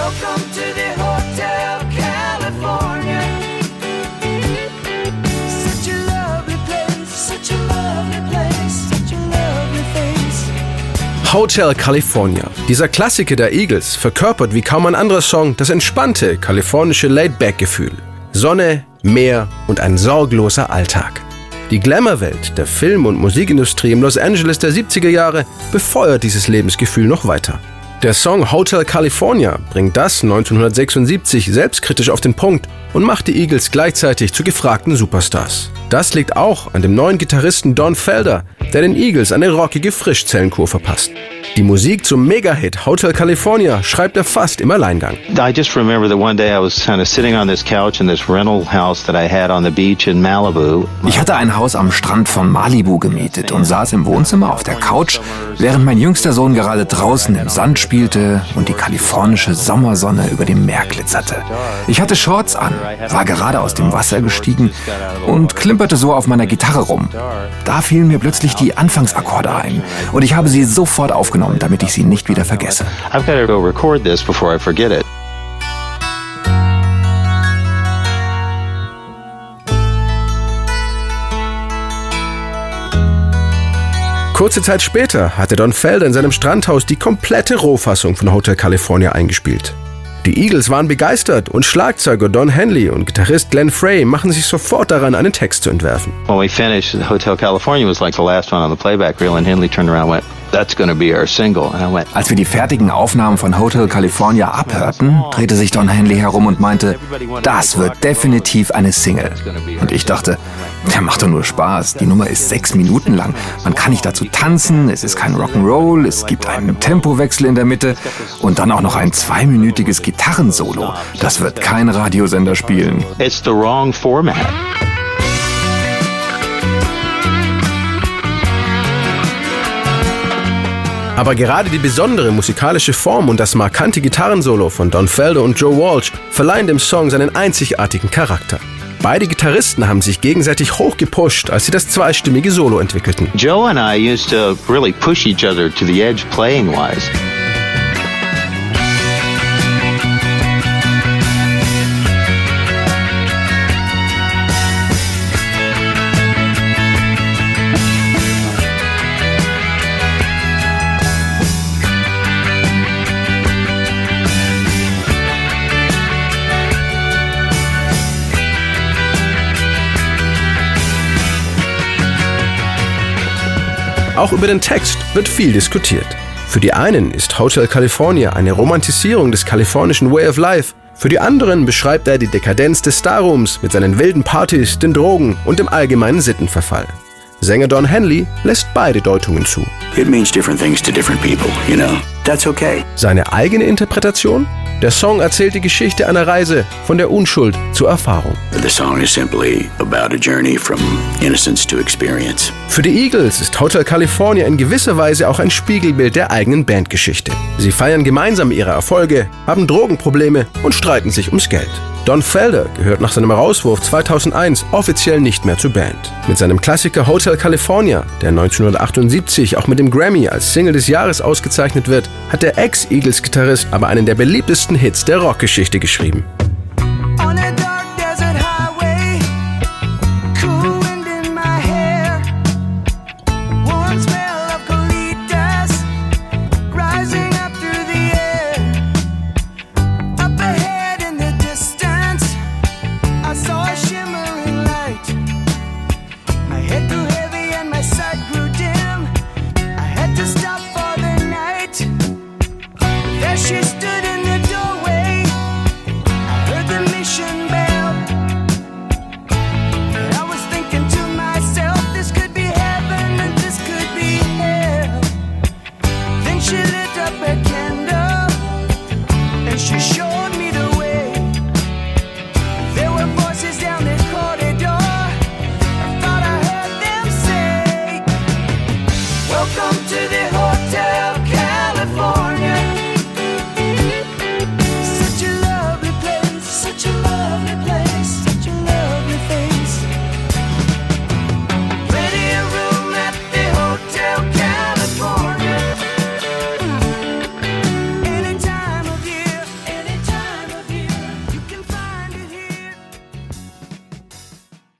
Welcome to the Hotel California. Such a lovely place, such a lovely place, such a lovely face. Hotel California. Dieser Klassiker der Eagles verkörpert wie kaum ein anderer Song das entspannte kalifornische Laid-Back-Gefühl. Sonne, Meer und ein sorgloser Alltag. Die Glamour-Welt der Film- und Musikindustrie im Los Angeles der 70er Jahre befeuert dieses Lebensgefühl noch weiter. Der Song Hotel California bringt das 1976 selbstkritisch auf den Punkt und macht die Eagles gleichzeitig zu gefragten Superstars. Das liegt auch an dem neuen Gitarristen Don Felder, der den Eagles eine rockige Frischzellenkur verpasst. Die Musik zum Mega-Hit Hotel California schreibt er fast im Alleingang. I just remember that one day I was kind of sitting on this couch in this rental house that I had on the beach in Malibu. Ich hatte ein Haus am Strand von Malibu gemietet und saß im Wohnzimmer auf der Couch, während mein jüngster Sohn gerade draußen im Sand spielte und die kalifornische Sommersonne über dem Meer glitzerte. Ich hatte Shorts an, war gerade aus dem Wasser gestiegen und klimperte so auf meiner Gitarre rum. Da fielen mir plötzlich die Anfangsakkorde ein und ich habe sie sofort aufgenommen, damit ich sie nicht wieder vergesse. I've got to go record this before I forget it. Kurze Zeit später hatte Don Felder in seinem Strandhaus die komplette Rohfassung von Hotel California eingespielt. Die Eagles waren begeistert und Schlagzeuger Don Henley und Gitarrist Glenn Frey machen sich sofort daran, einen Text zu entwerfen. When we finished, Hotel California was like the last one on the playback reel, and Henley turned around and went, That's going to be our single. And I went, Als wir die fertigen Aufnahmen von Hotel California abhörten, drehte sich Don Henley herum und meinte, das wird definitiv eine Single. Und ich dachte, der macht doch nur Spaß. Die Nummer ist sechs Minuten lang. Man kann nicht dazu tanzen, es ist kein Rock'n'Roll, es gibt einen Tempowechsel in der Mitte und dann auch noch ein zweiminütiges Gitarrensolo. Das wird kein Radiosender spielen. It's the wrong format. Aber gerade die besondere musikalische Form und das markante Gitarrensolo von Don Felder und Joe Walsh verleihen dem Song seinen einzigartigen Charakter. Beide Gitarristen haben sich gegenseitig hochgepusht, als sie das zweistimmige Solo entwickelten. Joe and I used to really push each other to the edge playing wise. Auch über den Text wird viel diskutiert. Für die einen ist Hotel California eine Romantisierung des kalifornischen Way of Life. Für die anderen beschreibt er die Dekadenz des Starrooms mit seinen wilden Partys, den Drogen und dem allgemeinen Sittenverfall. Sänger Don Henley lässt beide Deutungen zu. It means different things to different people, you know. That's okay. Seine eigene Interpretation? Der Song erzählt die Geschichte einer Reise von der Unschuld zur Erfahrung. Für die Eagles ist Hotel California in gewisser Weise auch ein Spiegelbild der eigenen Bandgeschichte. Sie feiern gemeinsam ihre Erfolge, haben Drogenprobleme und streiten sich ums Geld. Don Felder gehört nach seinem Herauswurf 2001 offiziell nicht mehr zur Band. Mit seinem Klassiker Hotel California, der 1978 auch mit dem Grammy als Single des Jahres ausgezeichnet wird, hat der Ex-Eagles-Gitarrist aber einen der beliebtesten Hits der Rockgeschichte geschrieben.